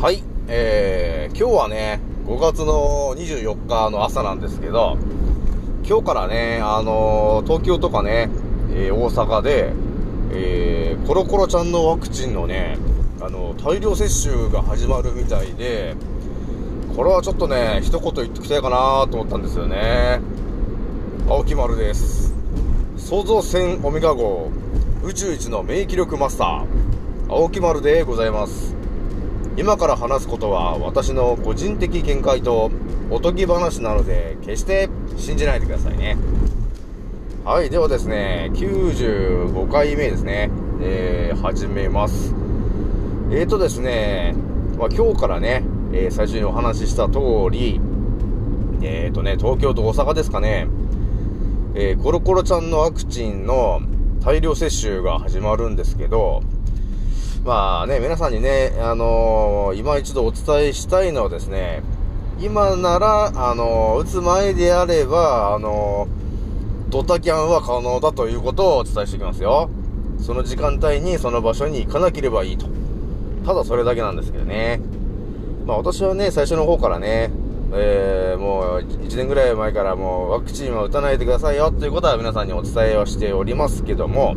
はい、えー、今日はね、5月の24日の朝なんですけど、今日からね、あのー、東京とかね、えー、大阪で、えー、コロコロちゃんのワクチンのね、あのー、大量接種が始まるみたいで、これはちょっとね、一言言っておきたいかなと思ったんですよね。青木丸です。創造船オメガ号、宇宙一の免疫力マスター、青木丸でございます。今から話すことは私の個人的見解とおとぎ話なので決して信じないでくださいね。はいではですね95回目ですね。えー、始めます。えーとですね、まあ、今日からね、えー、最初にお話しした通りえーとね東京と大阪ですかね。えー、コロコロちゃんのワクチンの大量接種が始まるんですけど、まあね、皆さんにね、あのー、今一度お伝えしたいのはですね、今なら、あのー、打つ前であれば、あのー、ドタキャンは可能だということをお伝えしておきますよ。その時間帯にその場所に行かなければいいと。ただそれだけなんですけどね。まあ私はね、最初の方からね、えー、もう1年ぐらい前からもうワクチンは打たないでくださいよということは皆さんにお伝えをしておりますけども、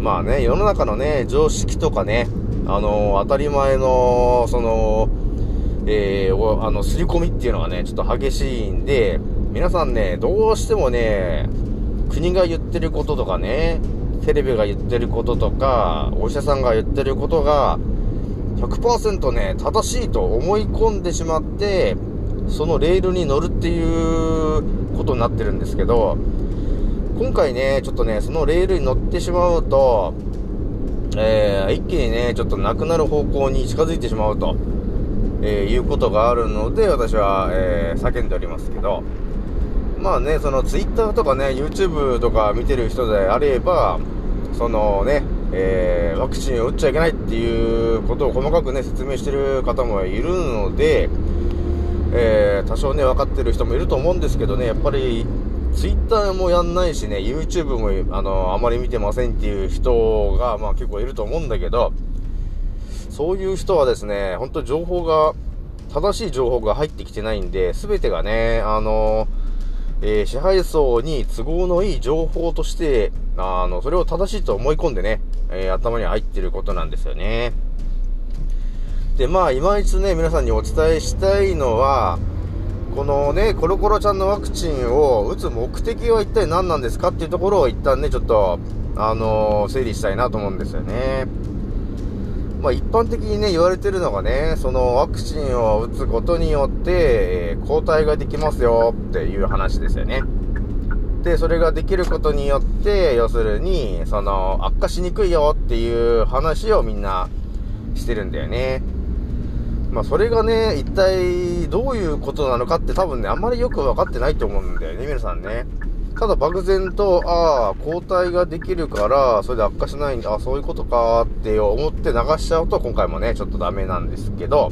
まあね、世の中のね、常識とかね、あのー、当たり前の、その、えー、あの、刷り込みっていうのがね、ちょっと激しいんで、皆さんね、どうしてもね、国が言ってることとかね、テレビが言ってることとか、お医者さんが言ってることが、100%ね、正しいと思い込んでしまって、そのレールに乗るっていうことになってるんですけど、今回ね、ちょっとね、そのレールに乗ってしまうと、えー、一気にね、ちょっとなくなる方向に近づいてしまうと、えー、いうことがあるので、私は、えー、叫んでおりますけど、まあね、その Twitter とかね、YouTube とか見てる人であれば、そのね、えー、ワクチンを打っちゃいけないっていうことを細かくね、説明してる方もいるので、えー、多少ね、分かってる人もいると思うんですけどね、やっぱり、ツイッターもやんないしね、YouTube も、あの、あまり見てませんっていう人が、まあ結構いると思うんだけど、そういう人はですね、本当情報が、正しい情報が入ってきてないんで、すべてがね、あの、えー、支配層に都合のいい情報として、あの、それを正しいと思い込んでね、えー、頭に入ってることなんですよね。で、まあ、今一度ね、皆さんにお伝えしたいのは、このね、コロコロちゃんのワクチンを打つ目的は一体何なんですかっていうところを一旦ね、ちょっと、あのー、整理したいなと思うんですよね。まあ一般的にね、言われてるのがね、そのワクチンを打つことによって、えー、抗体ができますよっていう話ですよね。で、それができることによって、要するに、その、悪化しにくいよっていう話をみんなしてるんだよね。まあそれがね、一体どういうことなのかって多分ね、あんまりよくわかってないと思うんだよね、皆さんね。ただ漠然と、ああ、抗体ができるから、それで悪化しないんだ、あそういうことかって思って流しちゃうと、今回もね、ちょっとダメなんですけど、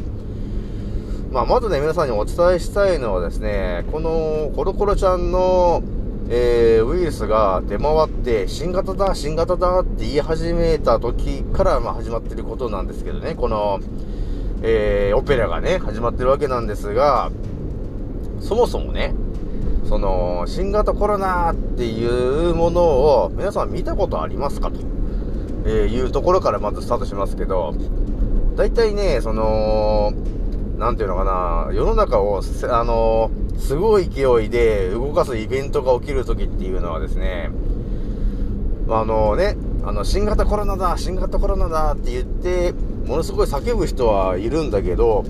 まあまずね、皆さんにお伝えしたいのはですね、このコロコロちゃんの、えー、ウイルスが出回って、新型だ、新型だって言い始めた時から、まあ始まってることなんですけどね、この、えー、オペラがね、始まってるわけなんですが、そもそもね、その、新型コロナっていうものを皆さん見たことありますか？と、えいうところからまずスタートしますけど、大体ね、その、なんていうのかな、世の中を、あの、すごい勢いで動かすイベントが起きるときっていうのはですね、あのね、あの、新型コロナだ、新型コロナだって言って、ものすごい叫ぶ人はいるんだけど、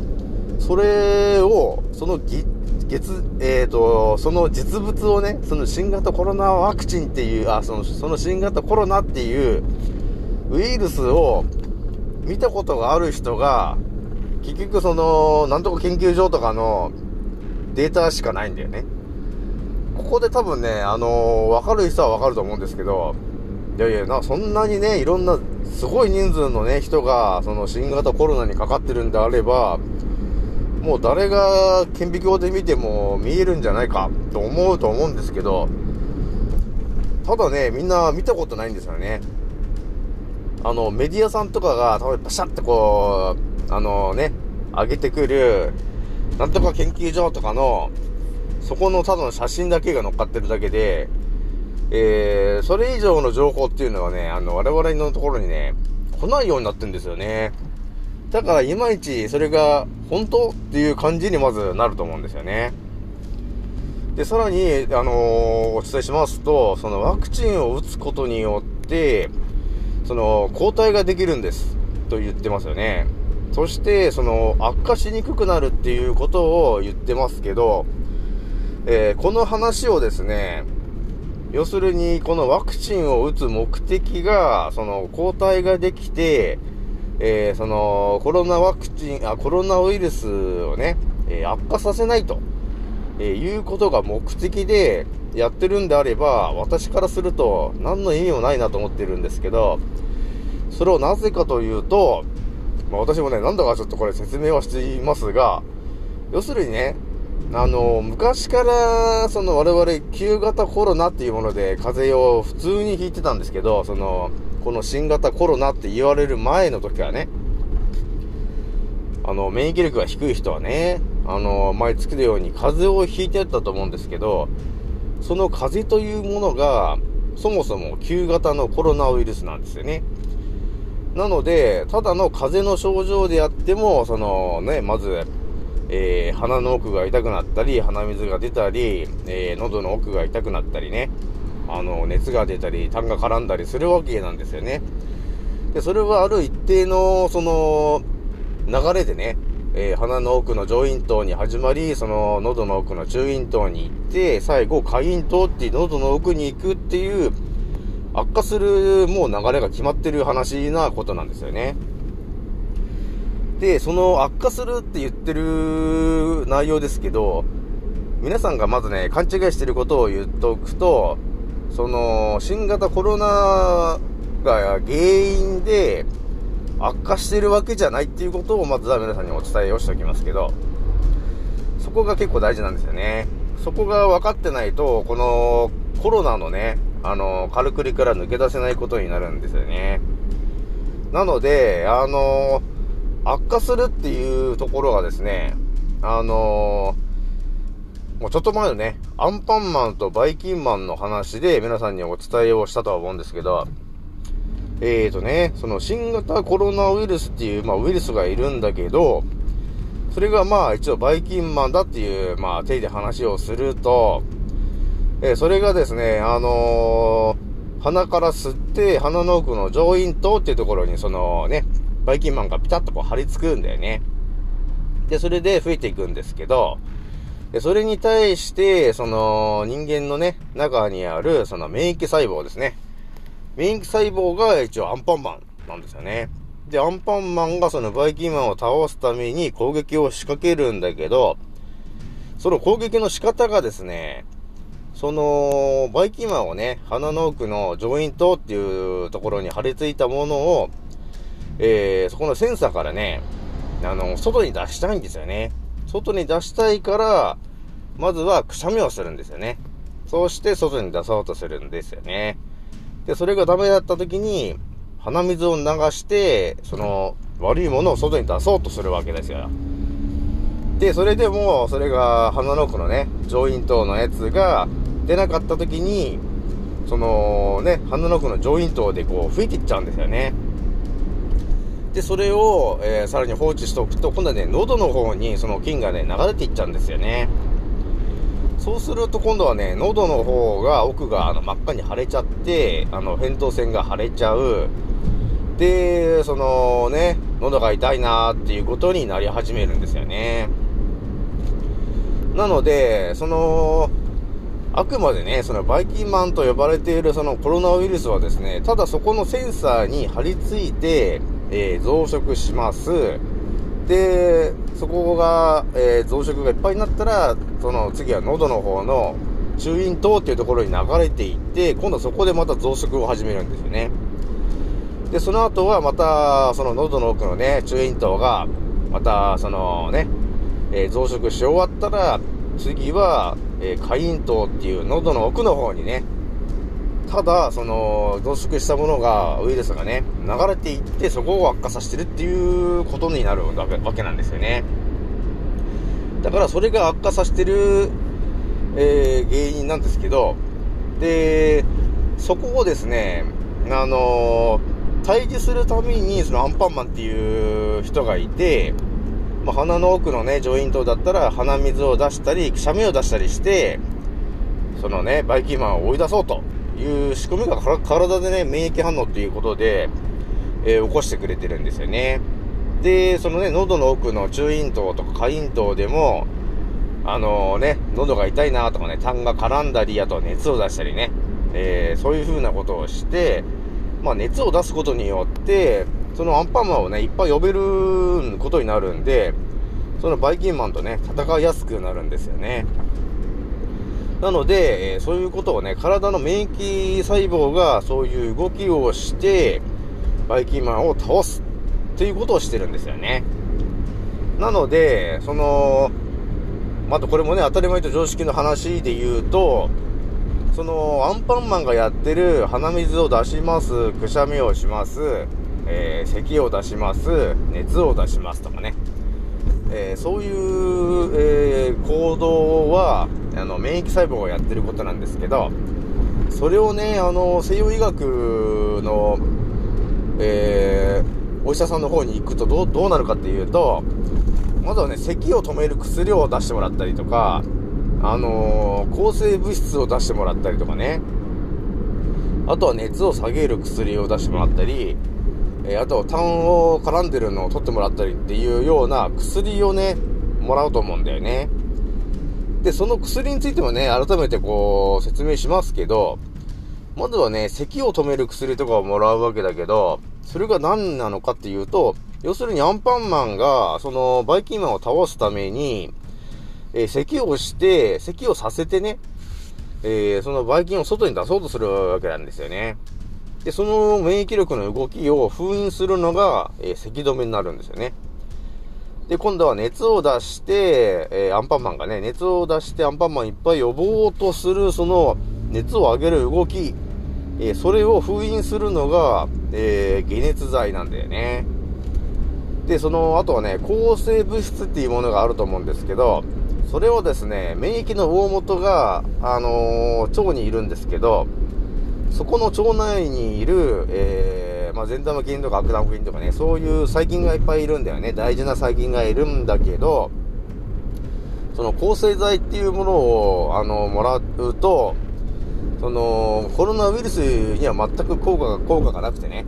それを、そのぎ月、え、ー、と、その実物をね、その新型コロナワクチンっていう、あ、その、その新型コロナっていうウイルスを見たことがある人が、結局その、なんとか研究所とかのデータしかないんだよね。ここで多分ね、あのー、わかる人はわかると思うんですけど、いやいや、な、そんなにね、いろんなすごい人数のね、人が、その新型コロナにかかってるんであれば、もう誰が顕微鏡で見ても見えるんじゃないかと思うと思うんですけど、ただね、みんな見たことないんですよね。あの、メディアさんとかが、たぶんパシャってこうあのね、上げてくる、なんとか研究所とかの、そこのただの写真だけが乗っかってるだけで、えー、それ以上の情報っていうのはね、あの、我々のところにね、来ないようになってんですよね。だから、いまいちそれが本当っていう感じにまずなると思うんですよね。で、さらに、あのー、お伝えしますと、そのワクチンを打つことによって、その、抗体ができるんです。と言ってますよね。そして、その、悪化しにくくなるっていうことを言ってますけど、えー、この話をですね、要するに、このワクチンを打つ目的が、その、抗体ができて、えー、その、コロナワクチン、あ、コロナウイルスをね、えー、悪化させないと、えいうことが目的でやってるんであれば、私からすると、何の意味もないなと思ってるんですけど、それをなぜかというと、まあ、私もね、何度かちょっとこれ説明はしていますが、要するにね、あの、昔から、その我々、旧型コロナっていうもので風邪を普通に引いてたんですけど、その、この新型コロナって言われる前の時はね、あの、免疫力が低い人はね、あの、前つくように風邪をひいてたと思うんですけど、その風邪というものが、そもそも旧型のコロナウイルスなんですよね。なので、ただの風邪の症状であっても、そのね、まず、えー、鼻の奥が痛くなったり、鼻水が出たり、えー、喉の奥が痛くなったりね、あの、熱が出たり、痰が絡んだりするわけなんですよね。で、それはある一定の、その、流れでね、えー、鼻の奥の上咽頭に始まり、その喉の奥の中咽頭に行って、最後下咽頭って喉の奥に行くっていう、悪化するもう流れが決まってる話なことなんですよね。で、その悪化するって言ってる内容ですけど、皆さんがまずね、勘違いしてることを言っておくと、その、新型コロナが原因で悪化してるわけじゃないっていうことをまずは皆さんにお伝えをしておきますけど、そこが結構大事なんですよね。そこが分かってないと、このコロナのね、あの、カルクリから抜け出せないことになるんですよね。なので、あの悪化するっていうところがですね、あのー、もうちょっと前のね、アンパンマンとバイキンマンの話で皆さんにお伝えをしたとは思うんですけど、えーとね、その新型コロナウイルスっていう、まあ、ウイルスがいるんだけど、それがまあ一応バイキンマンだっていう、まあ手で話をすると、えー、それがですね、あのー、鼻から吸って、鼻の奥の上咽頭っていうところに、そのね、バイキンマンがピタッとこう張り付くんだよね。で、それで増えていくんですけど、で、それに対して、その、人間のね、中にある、その免疫細胞ですね。免疫細胞が一応アンパンマンなんですよね。で、アンパンマンがそのバイキンマンを倒すために攻撃を仕掛けるんだけど、その攻撃の仕方がですね、その、バイキンマンをね、鼻の奥の上咽頭っていうところに貼り付いたものを、えー、そこのセンサーからね、あの、外に出したいんですよね。外に出したいから、まずはくしゃみをするんですよね。そうして外に出そうとするんですよね。で、それがダメだった時に、鼻水を流して、その、悪いものを外に出そうとするわけですよ。で、それでも、それが鼻の奥のね、上咽頭のやつが出なかった時に、そのね、鼻の奥の上咽頭でこう吹いていっちゃうんですよね。で、それを、えー、さらに放置しておくと、今度はね、喉の方にその菌がね、流れていっちゃうんですよね。そうすると今度はね、喉の方が、奥があの真っ赤に腫れちゃって、あの、扁桃腺が腫れちゃう。で、そのね、喉が痛いなーっていうことになり始めるんですよね。なので、その、あくまでね、そのバイキンマンと呼ばれているそのコロナウイルスはですね、ただそこのセンサーに貼り付いて、えー、増殖します。で、そこが、えー、増殖がいっぱいになったら、その次は喉の方の中咽頭っていうところに流れていって、今度はそこでまた増殖を始めるんですよね。で、その後はまた、その喉の奥のね、中咽頭が、また、そのね、えー、増殖し終わったら、次は、えー、下咽頭っていう喉の奥の方にね、ただ、その、増殖したものが、ウイルスがね、流れていって、そこを悪化させてるっていうことになるわけなんですよね。だから、それが悪化させてる、えー、原因なんですけど、で、そこをですね、あのー、対峙するために、そのアンパンマンっていう人がいて、まあ、鼻の奥のね、ジョイントだったら鼻水を出したり、くしゃみを出したりして、そのね、バイキンマンを追い出そうという仕組みが体でね、免疫反応っていうことで、えー、起こしてくれてるんですよね。で、そのね、喉の奥の中咽頭とか下咽頭でも、あのー、ね、喉が痛いなとかね、痰が絡んだり、あと熱を出したりね、えー、そういう風なことをして、まあ熱を出すことによって、そのアンパンマンをね、いっぱい呼べることになるんで、そのバイキンマンとね、戦いやすくなるんですよね。なので、えー、そういうことをね、体の免疫細胞がそういう動きをして、バイキンマンを倒すっていうことをしてるんですよね。なので、その、またこれもね、当たり前と常識の話で言うと、その、アンパンマンがやってる鼻水を出します、くしゃみをします、えー、咳を出します、熱を出しますとかね。えー、そういう、えー、行動は、あの、免疫細胞がやってることなんですけど、それをね、あの、西洋医学の、えー、お医者さんの方に行くとどう、どうなるかっていうと、まずはね、咳を止める薬を出してもらったりとか、あのー、抗生物質を出してもらったりとかね、あとは熱を下げる薬を出してもらったり、えー、あと、痰を絡んでるのを取ってもらったりっていうような薬をね、もらうと思うんだよね。で、その薬についてもね、改めてこう、説明しますけど、まずはね、咳を止める薬とかをもらうわけだけど、それが何なのかっていうと、要するにアンパンマンが、その、バイキンマンを倒すために、えー、咳をして、咳をさせてね、えー、そのバイキンを外に出そうとするわけなんですよね。で、その免疫力の動きを封印するのが、えー、咳止めになるんですよね。で、今度は熱を出して、えー、アンパンマンがね、熱を出してアンパンマンいっぱい呼ぼうとする、その熱を上げる動き、えー、それを封印するのが、えー、解熱剤なんだよね。で、その後はね、抗生物質っていうものがあると思うんですけど、それをですね、免疫の大元が、あの腸にいるんですけど、そこの腸内にいる、えー、まあ、善玉菌とか悪玉菌とかね、そういう細菌がいっぱいいるんだよね。大事な細菌がいるんだけど、その抗生剤っていうものを、あの、もらうと、その、コロナウイルスには全く効果が、効果がなくてね、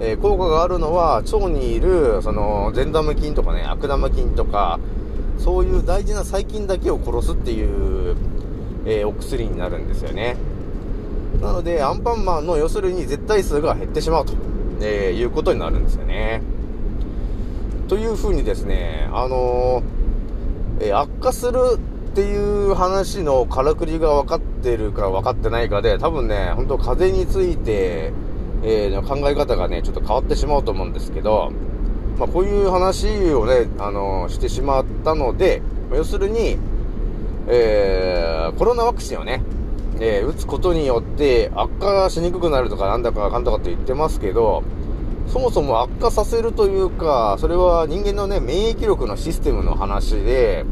えー、効果があるのは、腸にいる、その、善玉菌とかね、悪玉菌とか、そういう大事な細菌だけを殺すっていう、えー、お薬になるんですよね。なので、アンパンマンの要するに絶対数が減ってしまうと、えー、いうことになるんですよね。というふうにですね、あのー、えー、悪化するっていう話のからくりが分かってるか分かってないかで、多分ね、本当風について、えー、考え方がね、ちょっと変わってしまうと思うんですけど、まあ、こういう話をね、あのしてしまったので、要するに、えー、コロナワクチンをね、えー、打つことによって悪化しにくくなるとかなんだかあかんだかって言ってますけど、そもそも悪化させるというか、それは人間のね、免疫力のシステムの話で、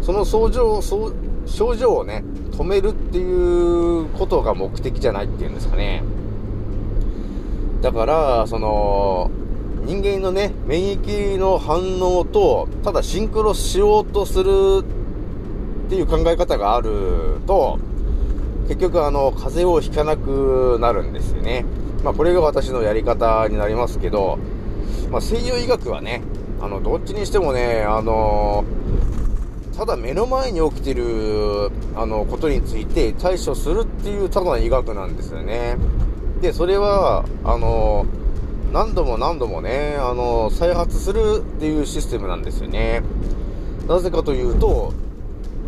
その症状、症状をね、止めるっていうことが目的じゃないっていうんですかね。だから、その、人間のね、免疫の反応と、ただシンクロしようとするっていう考え方があると、結局あの、風邪をひかなくなるんですよね。まあこれが私のやり方になりますけど、まあ西洋医学はね、あの、どっちにしてもね、あのただ目の前に起きてる、あの、ことについて対処するっていうただの医学なんですよね。で、それは、あの何度も何度もね、あの再発するっていうシステムなんですよね。なぜかというと、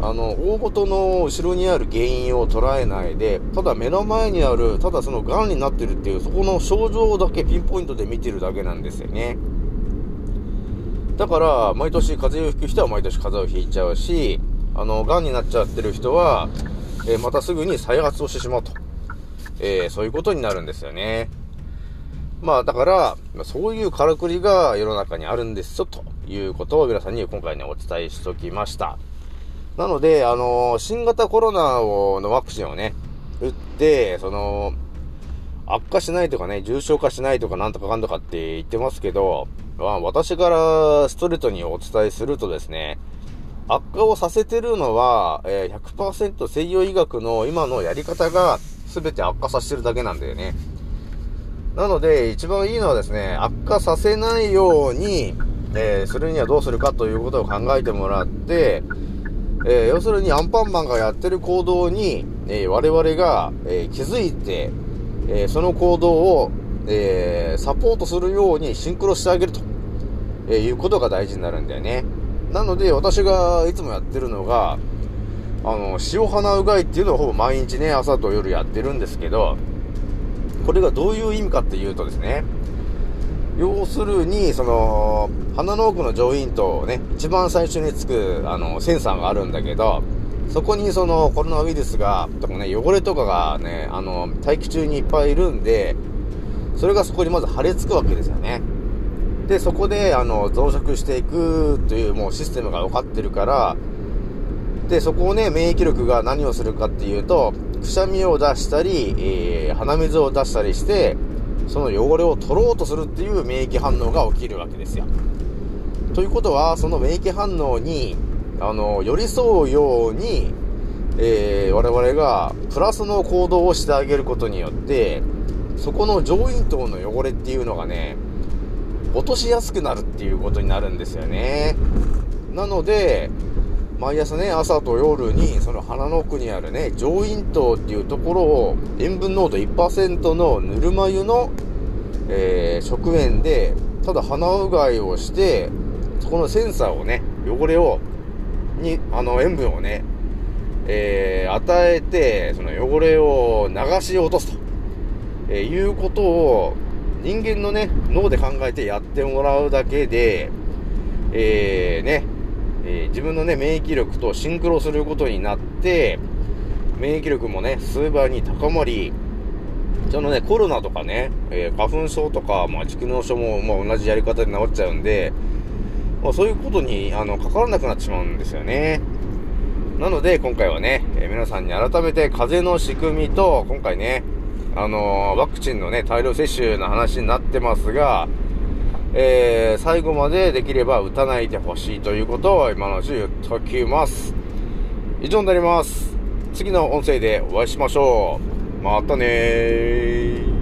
あの、大元の後ろにある原因を捉えないで、ただ目の前にある、ただその癌になってるっていう、そこの症状だけピンポイントで見てるだけなんですよね。だから、毎年風邪をひく人は毎年風邪をひいちゃうし、あの、癌になっちゃってる人は、えー、またすぐに再発をしてしまうとえー、そういうことになるんですよね。まあだから、そういうからくりが世の中にあるんですよ、ということを皆さんに今回ね、お伝えしときました。なので、あの、新型コロナをのワクチンをね、打って、その、悪化しないとかね、重症化しないとかなんとかかんとかって言ってますけど、まあ、私からストレートにお伝えするとですね、悪化をさせてるのは、えー、100%西洋医学の今のやり方が全て悪化させてるだけなんだよね。なので、一番いいのはですね、悪化させないように、えー、するにはどうするかということを考えてもらって、えー、要するにアンパンマンがやってる行動に、えー、我々が、え気づいて、えその行動を、えサポートするようにシンクロしてあげると、えいうことが大事になるんだよね。なので、私がいつもやってるのが、あの、塩花うがいっていうのをほぼ毎日ね、朝と夜やってるんですけど、これがどういう意味かっていうとですね、要するに、その、鼻の奥の上咽頭をね、一番最初につく、あの、センサーがあるんだけど、そこにそのコロナウイルスが、とかね、汚れとかがね、あの、大気中にいっぱいいるんで、それがそこにまず貼り付くわけですよね。で、そこで、あの、増殖していくというもうシステムが分かってるから、で、そこをね、免疫力が何をするかっていうと、くしゃみを出したり、えー、鼻水を出したりして、その汚れを取ろうとするっていう免疫反応が起きるわけですよ。ということは、その免疫反応に、あの、寄り添うように、えー、我々がプラスの行動をしてあげることによって、そこの上咽頭の汚れっていうのがね、落としやすくなるっていうことになるんですよね。なので、毎朝ね、朝と夜に、その鼻の奥にあるね、上咽頭っていうところを、塩分濃度1%のぬるま湯の、えー、食塩で、ただ鼻うがいをして、そこのセンサーをね、汚れを、に、あの、塩分をね、えー、与えて、その汚れを流し落とすと、えー、いうことを、人間のね、脳で考えてやってもらうだけで、えー、ね、えー、自分のね、免疫力とシンクロすることになって、免疫力もね、数倍に高まり、そのね、コロナとかね、えー、花粉症とか、まあ、蓄膿症も、まあ、同じやり方で治っちゃうんで、まあ、そういうことに、あの、かからなくなってしまうんですよね。なので、今回はね、えー、皆さんに改めて風邪の仕組みと、今回ね、あのー、ワクチンのね、大量接種の話になってますが、えー、最後までできれば打たないでほしいということを今のうち言っときます。以上になります。次の音声でお会いしましょう。またねー。